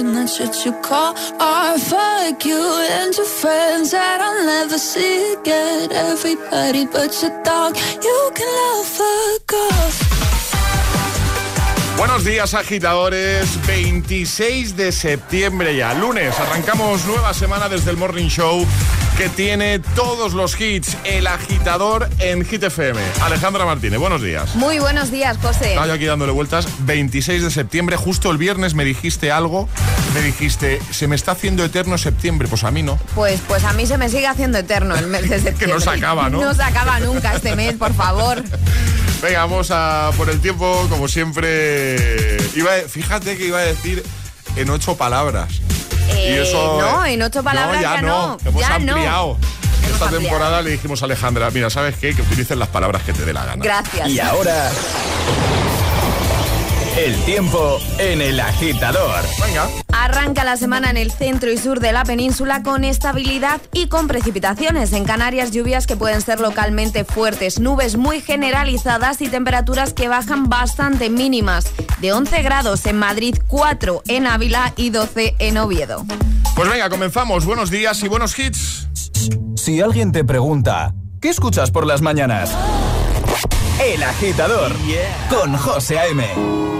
and that's what you call art. Fuck you and your friends that I'll never see again. Everybody but your dog, you can love fuck off. Buenos días agitadores, 26 de septiembre ya, lunes, arrancamos nueva semana desde el Morning Show que tiene todos los hits, el agitador en Hit FM. Alejandra Martínez, buenos días. Muy buenos días, José. Estaba yo aquí dándole vueltas, 26 de septiembre, justo el viernes me dijiste algo, me dijiste, se me está haciendo eterno septiembre, pues a mí no. Pues, pues a mí se me sigue haciendo eterno el mes de septiembre. Que no se acaba, ¿no? No se acaba nunca este mes, por favor. Venga, vamos a por el tiempo, como siempre. Iba, fíjate que iba a decir en ocho palabras. Eh, y eso, no, en ocho palabras ya, ya no. no, Hemos ya no. ampliado. Esta temporada le dijimos a Alejandra, mira, ¿sabes qué? Que utilicen las palabras que te dé la gana. Gracias. Y ahora, el tiempo en el agitador. Venga. Arranca la semana en el centro y sur de la península con estabilidad y con precipitaciones. En Canarias, lluvias que pueden ser localmente fuertes, nubes muy generalizadas y temperaturas que bajan bastante mínimas. De 11 grados en Madrid, 4 en Ávila y 12 en Oviedo. Pues venga, comenzamos. Buenos días y buenos hits. Si alguien te pregunta, ¿qué escuchas por las mañanas? El agitador con José A.M.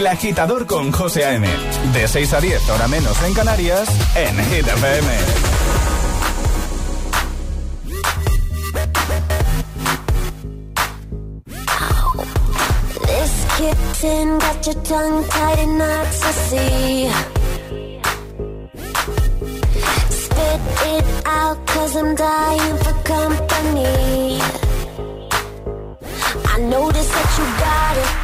El agitador con José A.M. De 6 a 10, hora menos en Canarias, en Hit FM. This kitten got your tongue tied in knots, I see. Spit it out, cause I'm dying for company. I notice that you got it.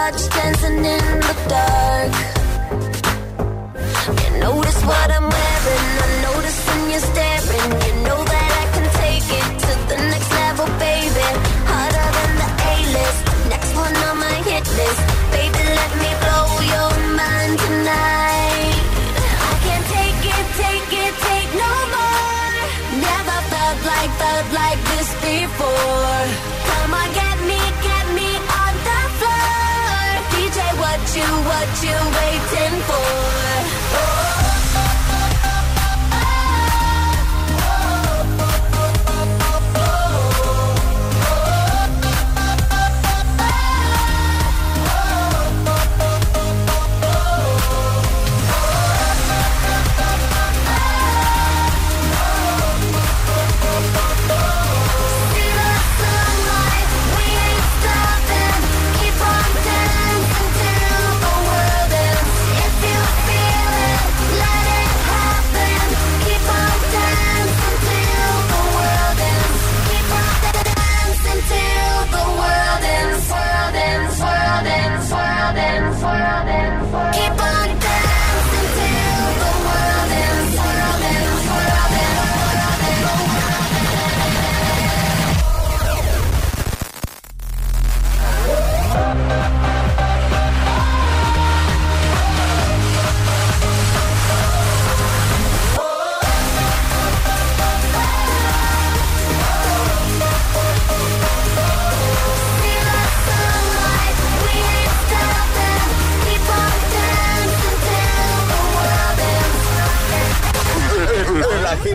Touch, dancing in the dark. You notice what I'm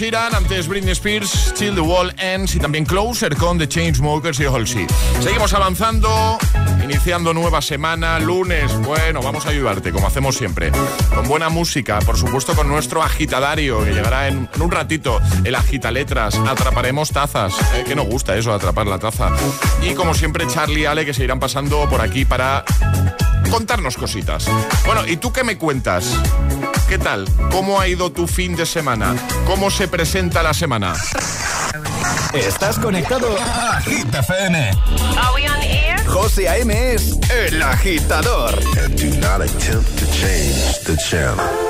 Sheeran, antes Britney Spears, Till the Wall Ends y también Closer con The Chainsmokers y Halsey. Seguimos avanzando, iniciando nueva semana, lunes. Bueno, vamos a ayudarte, como hacemos siempre. Con buena música, por supuesto, con nuestro agitadario, que llegará en, un ratito. El agitaletras, atraparemos tazas. Eh, que nos gusta eso, atrapar la taza. Y como siempre, Charlie y Ale, que se irán pasando por aquí para contarnos cositas. Bueno, ¿y tú qué me cuentas? ¿Qué tal? ¿Cómo ha ido tu fin de semana? ¿Cómo se presenta la semana? Estás conectado a Agita FM. Are we on air? José A.M. es el agitador. And do not attempt to change the channel.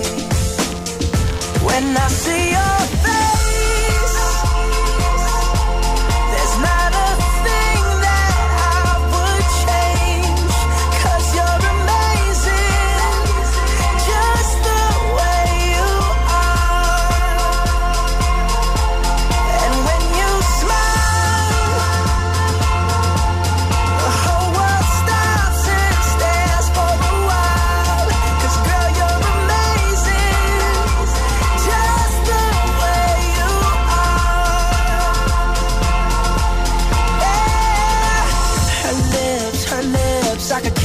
when I see you.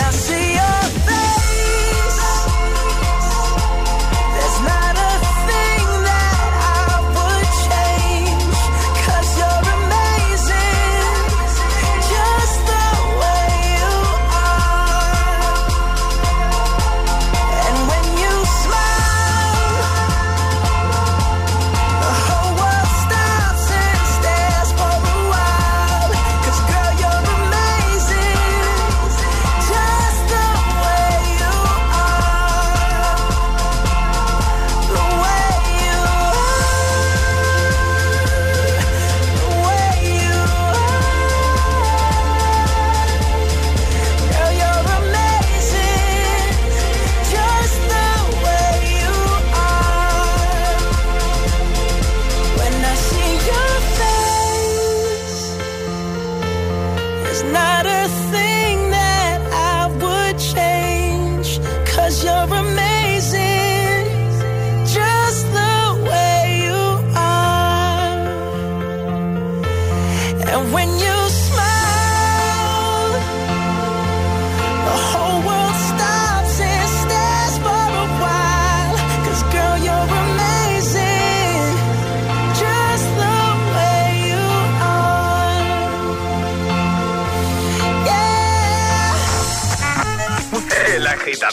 I see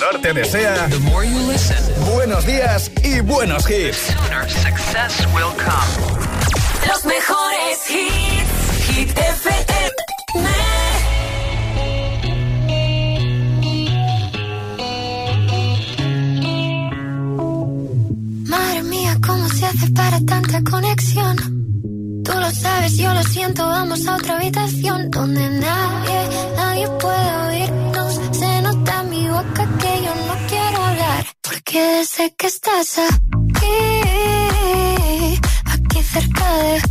agitador te desea buenos días y buenos hits. Los mejores hits, Hit FM. Madre mía, ¿cómo se hace para tanta conexión? Tú lo sabes, yo lo siento, vamos a otra habitación donde nadie, nadie puede oírnos. Se nota mi boca que sé que estás aquí, aquí cerca de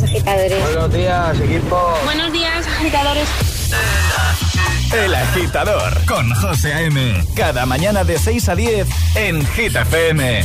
días, agitadores. Buenos días, equipo. Buenos días, agitadores. El agitador con José A.M. Cada mañana de 6 a 10 en Gita FM.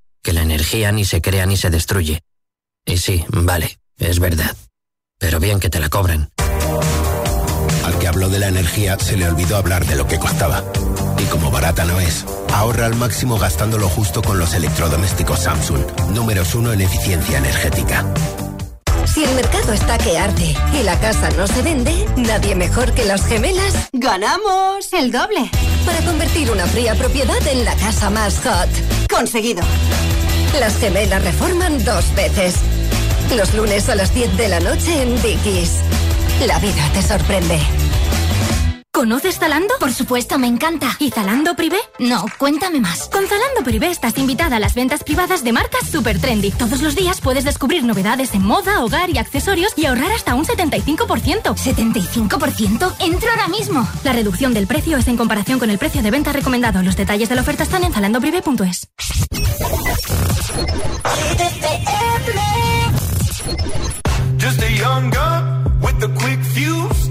que la energía ni se crea ni se destruye. Y sí, vale, es verdad. Pero bien que te la cobran. Al que habló de la energía se le olvidó hablar de lo que costaba. Y como barata no es, ahorra al máximo gastando lo justo con los electrodomésticos Samsung, números uno en eficiencia energética. Si el mercado está que arde y la casa no se vende, nadie mejor que las gemelas ganamos el doble para convertir una fría propiedad en la casa más hot. Conseguido. Las gemelas reforman dos veces. Los lunes a las 10 de la noche en Dickies. La vida te sorprende. ¿Conoces Zalando? Por supuesto, me encanta. ¿Y Zalando Privé? No, cuéntame más. Con Zalando Privé estás invitada a las ventas privadas de marcas super trendy. Todos los días puedes descubrir novedades en moda, hogar y accesorios y ahorrar hasta un 75%. ¿75%? ¡Entra ahora mismo! La reducción del precio es en comparación con el precio de venta recomendado. Los detalles de la oferta están en zalandoprivé.es. Just a with quick fuse.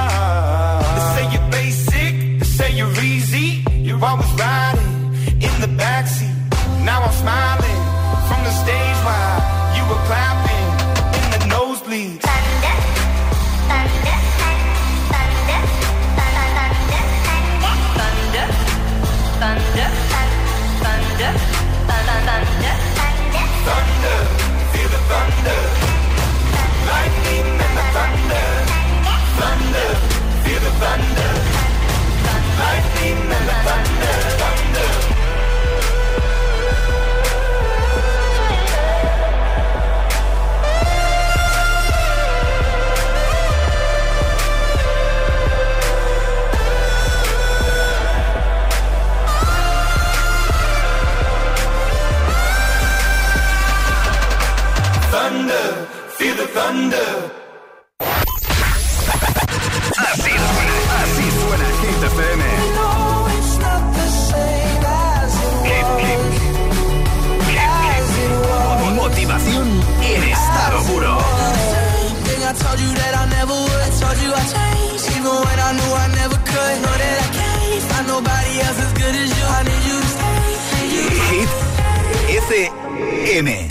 Thunder. Así suena, así suena Hit FM. Motivación en estado puro. Thing I told you that I never would. I told you I changed, even when I knew I never could. Know that I can't find nobody else as good as you. I need you to stay. Hit FM.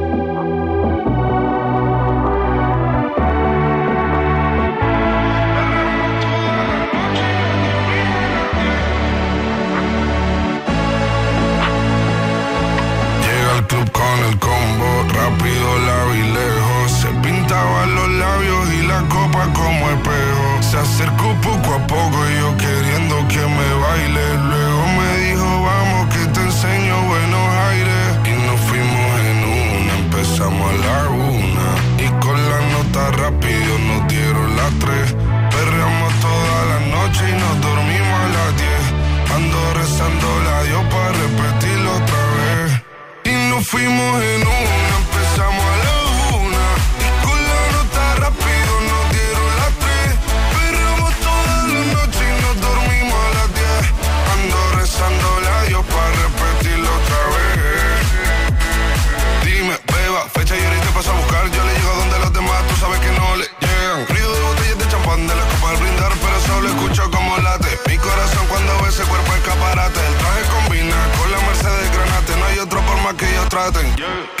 pokoju nothing. Yeah.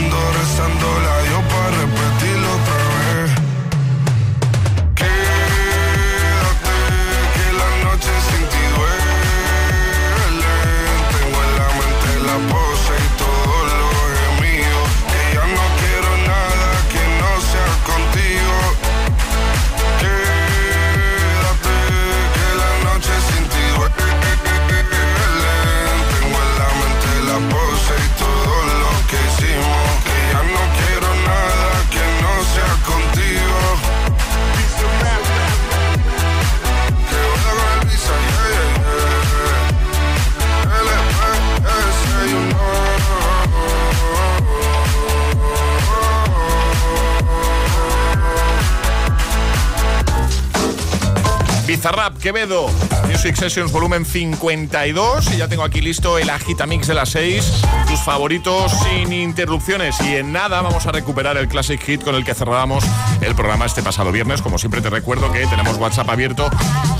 Ando rezando la yo para repetirlo Bizarrap, Quevedo, Music Sessions volumen 52 y ya tengo aquí listo el Agitamix de las 6, tus favoritos sin interrupciones y en nada vamos a recuperar el Classic Hit con el que cerrábamos el programa este pasado viernes, como siempre te recuerdo que tenemos WhatsApp abierto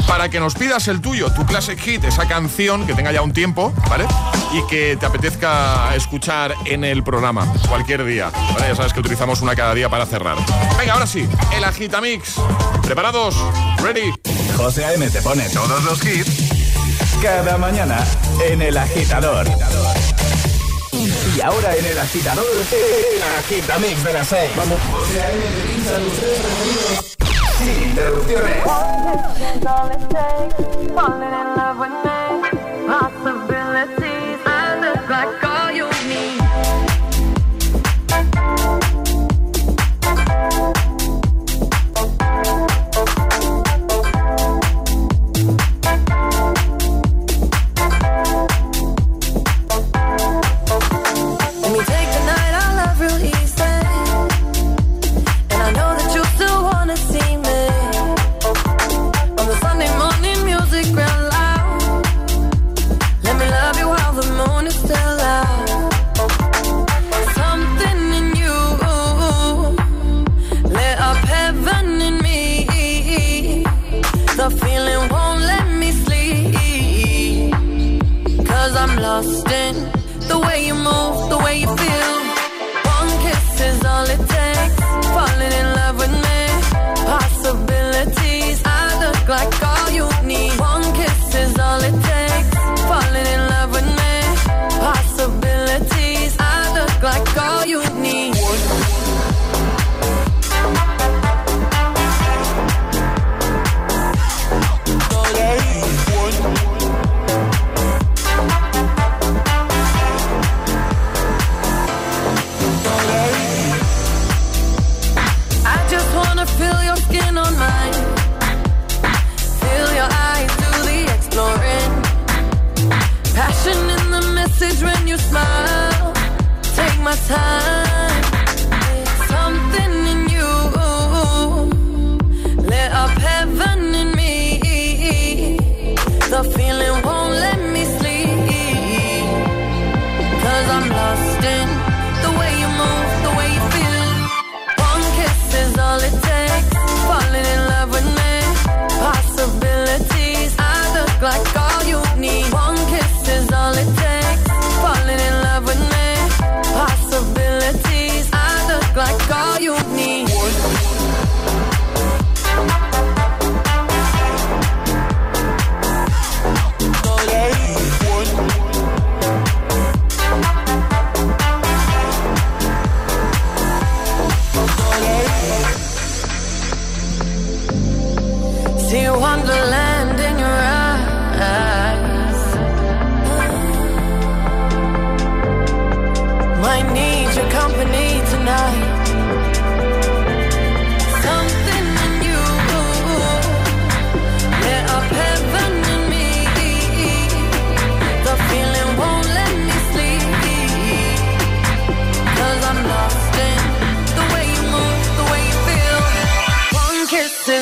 para que nos pidas el tuyo, tu Classic Hit, esa canción que tenga ya un tiempo, ¿vale? Y que te apetezca escuchar en el programa cualquier día. Ya sabes que utilizamos una cada día para cerrar. Venga, ahora sí, el Agitamix. ¿Preparados? ¿Ready? José A.M. te pone todos los hits cada mañana en El Agitador. Y ahora en El Agitador, el Agitamix de las 6. Vamos. José A.M. te pincha tus tres preferidos sin interrupciones.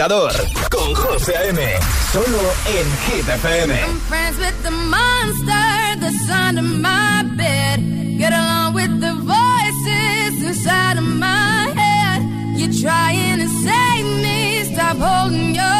Agitador con José A.M. Solo en Hit FM. I'm friends with the monster that's under my bed. Get along with the voices inside of my head. You're trying to save me, stop holding your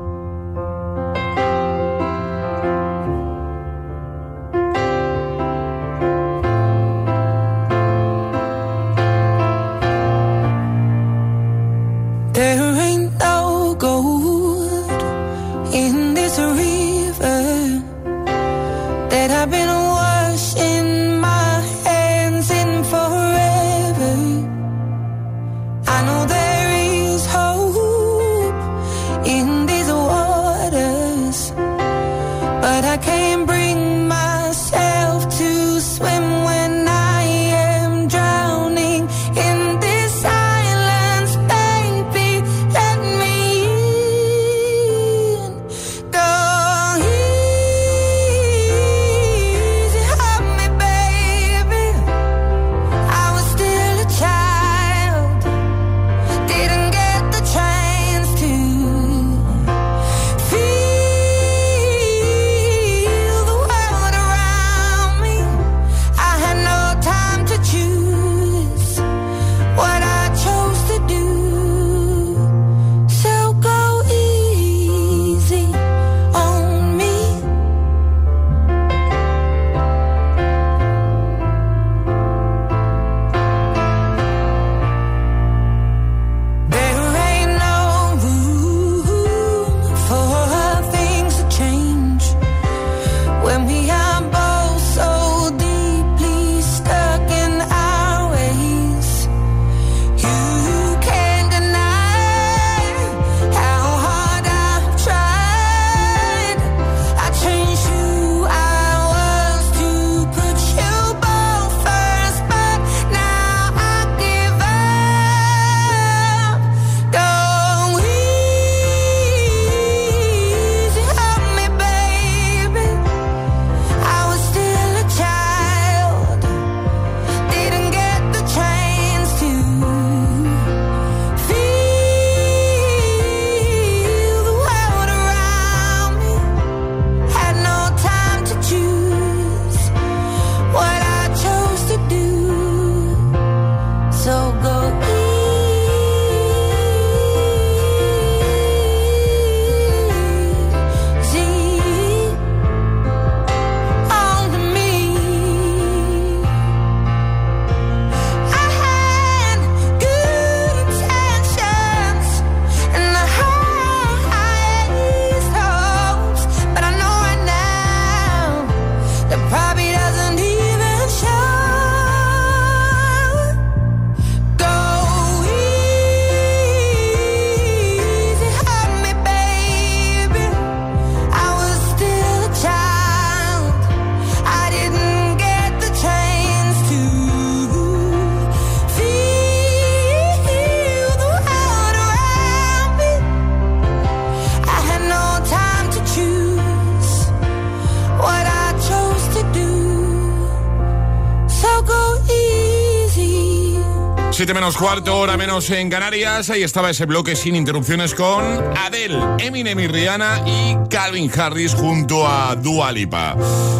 quarto menos en Canarias. Ahí estaba ese bloque sin interrupciones con Adele, Eminem y Rihanna y Calvin Harris junto a Dua Lipa.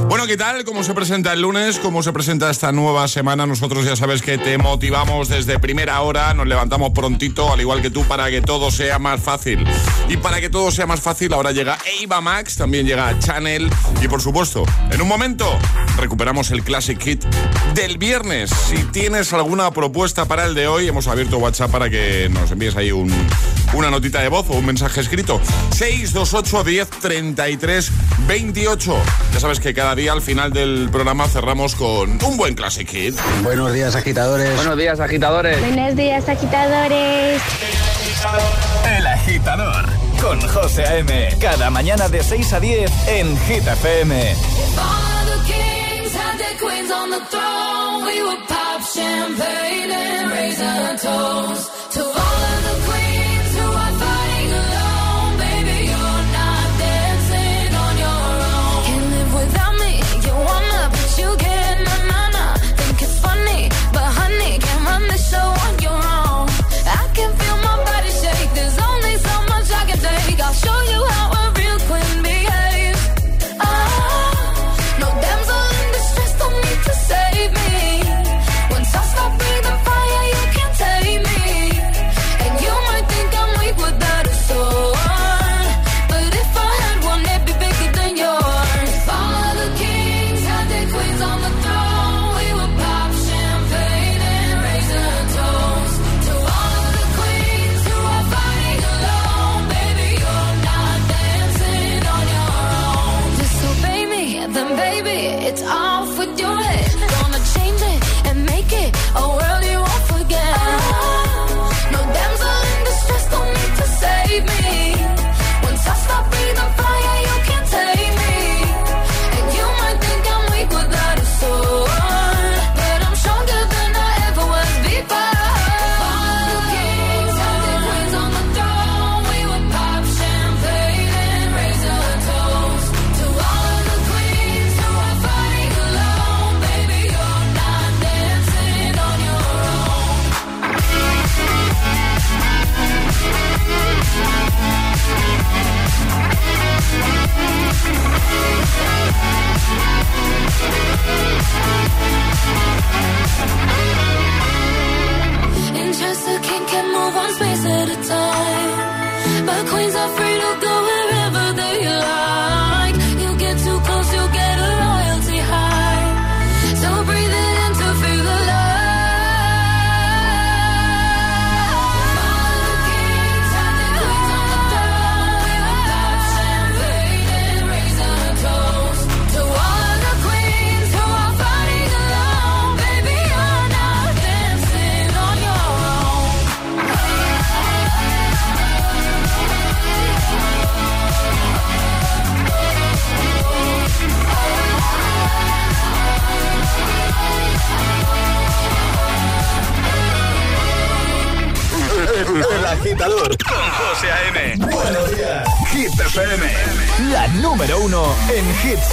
Bueno, ¿qué tal? ¿Cómo se presenta el lunes? ¿Cómo se presenta esta nueva semana? Nosotros ya sabes que te motivamos desde primera hora, nos levantamos prontito, al igual que tú, para que todo sea más fácil. Y para que todo sea más fácil, ahora llega Eva Max, también llega Channel y por supuesto, en un momento recuperamos el Classic Hit del viernes. Si tienes alguna propuesta para el de hoy, hemos abierto WhatsApp para que nos envíes ahí una notita de voz o un mensaje escrito. 628 10 33 28. Ya sabes que cada día al final del programa cerramos con un buen Classic Hit. Buenos días, agitadores. Buenos días, agitadores. Buenos días, agitadores. El agitador con José A.M. Cada mañana de 6 a 10 en Hit FM. Champagne and raise a toast to all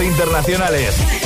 internacionales.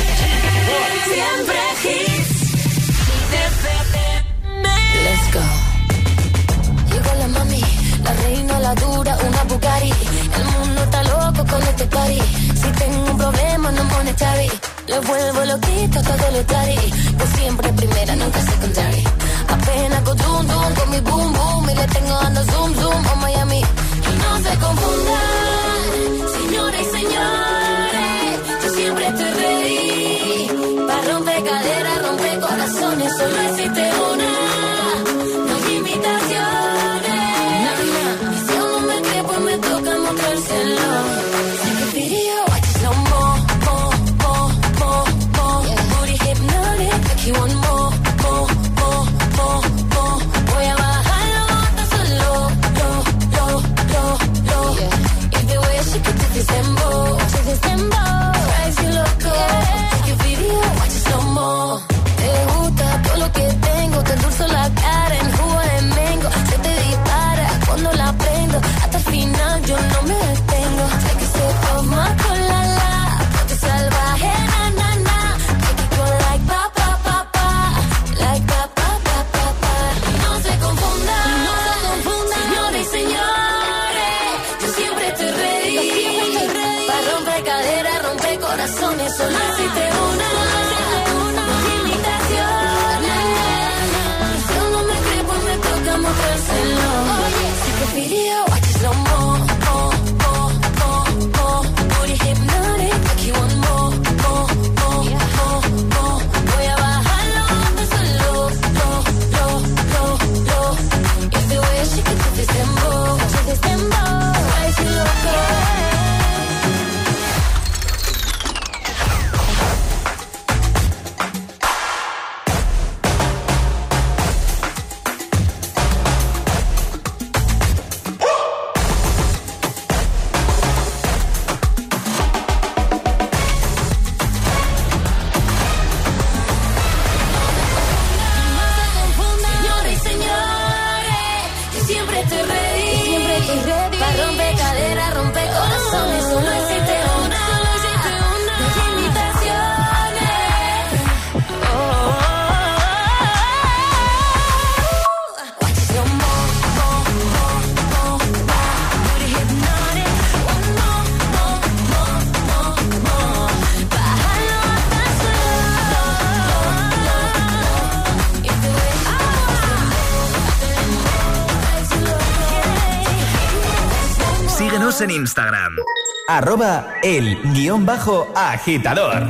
Arroba el guion bajo agitador.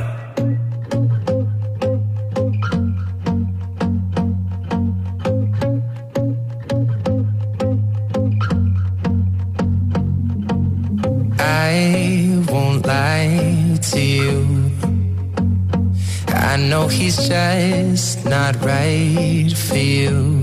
I won't lie to you. I know he's just not right for you.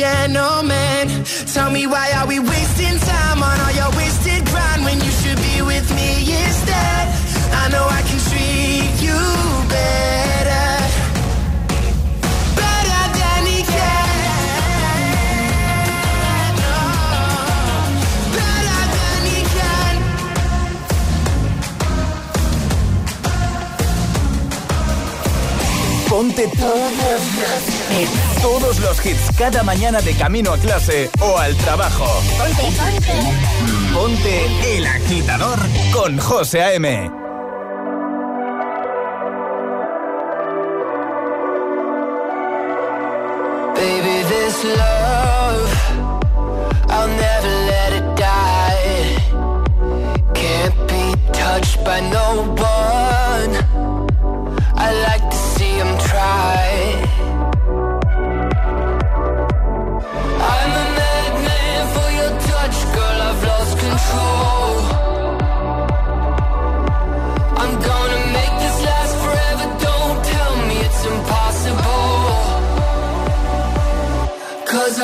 gentleman. Tell me why are we wasting time on all your wasted grind when Ponte todos, todos los hits cada mañana de camino a clase o al trabajo. Ponte, ponte. Ponte el agitador con José A.M. Baby, this love, I'll never let it die. Can't be touched by no one.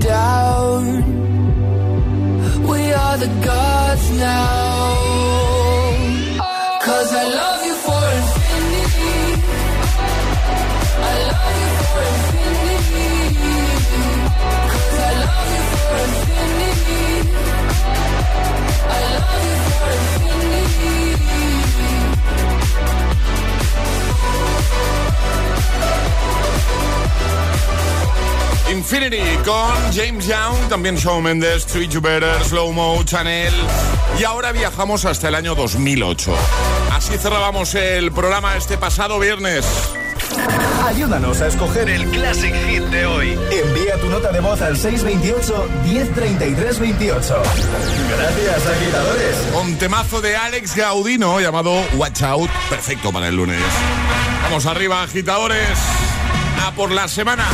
down. We are the gods now. Cause I love Infinity con James Young, también Shawn Mendes, Treat You Better, Slow Mo, Chanel. Y ahora viajamos hasta el año 2008. Así cerrábamos el programa este pasado viernes. Ayúdanos a escoger el Classic Hit de hoy. Envía tu nota de voz al 628 1033 28. Gracias, agitadores. Un temazo de Alex Gaudino llamado Watch Out, perfecto para el lunes. Vamos arriba, agitadores. A por la semana.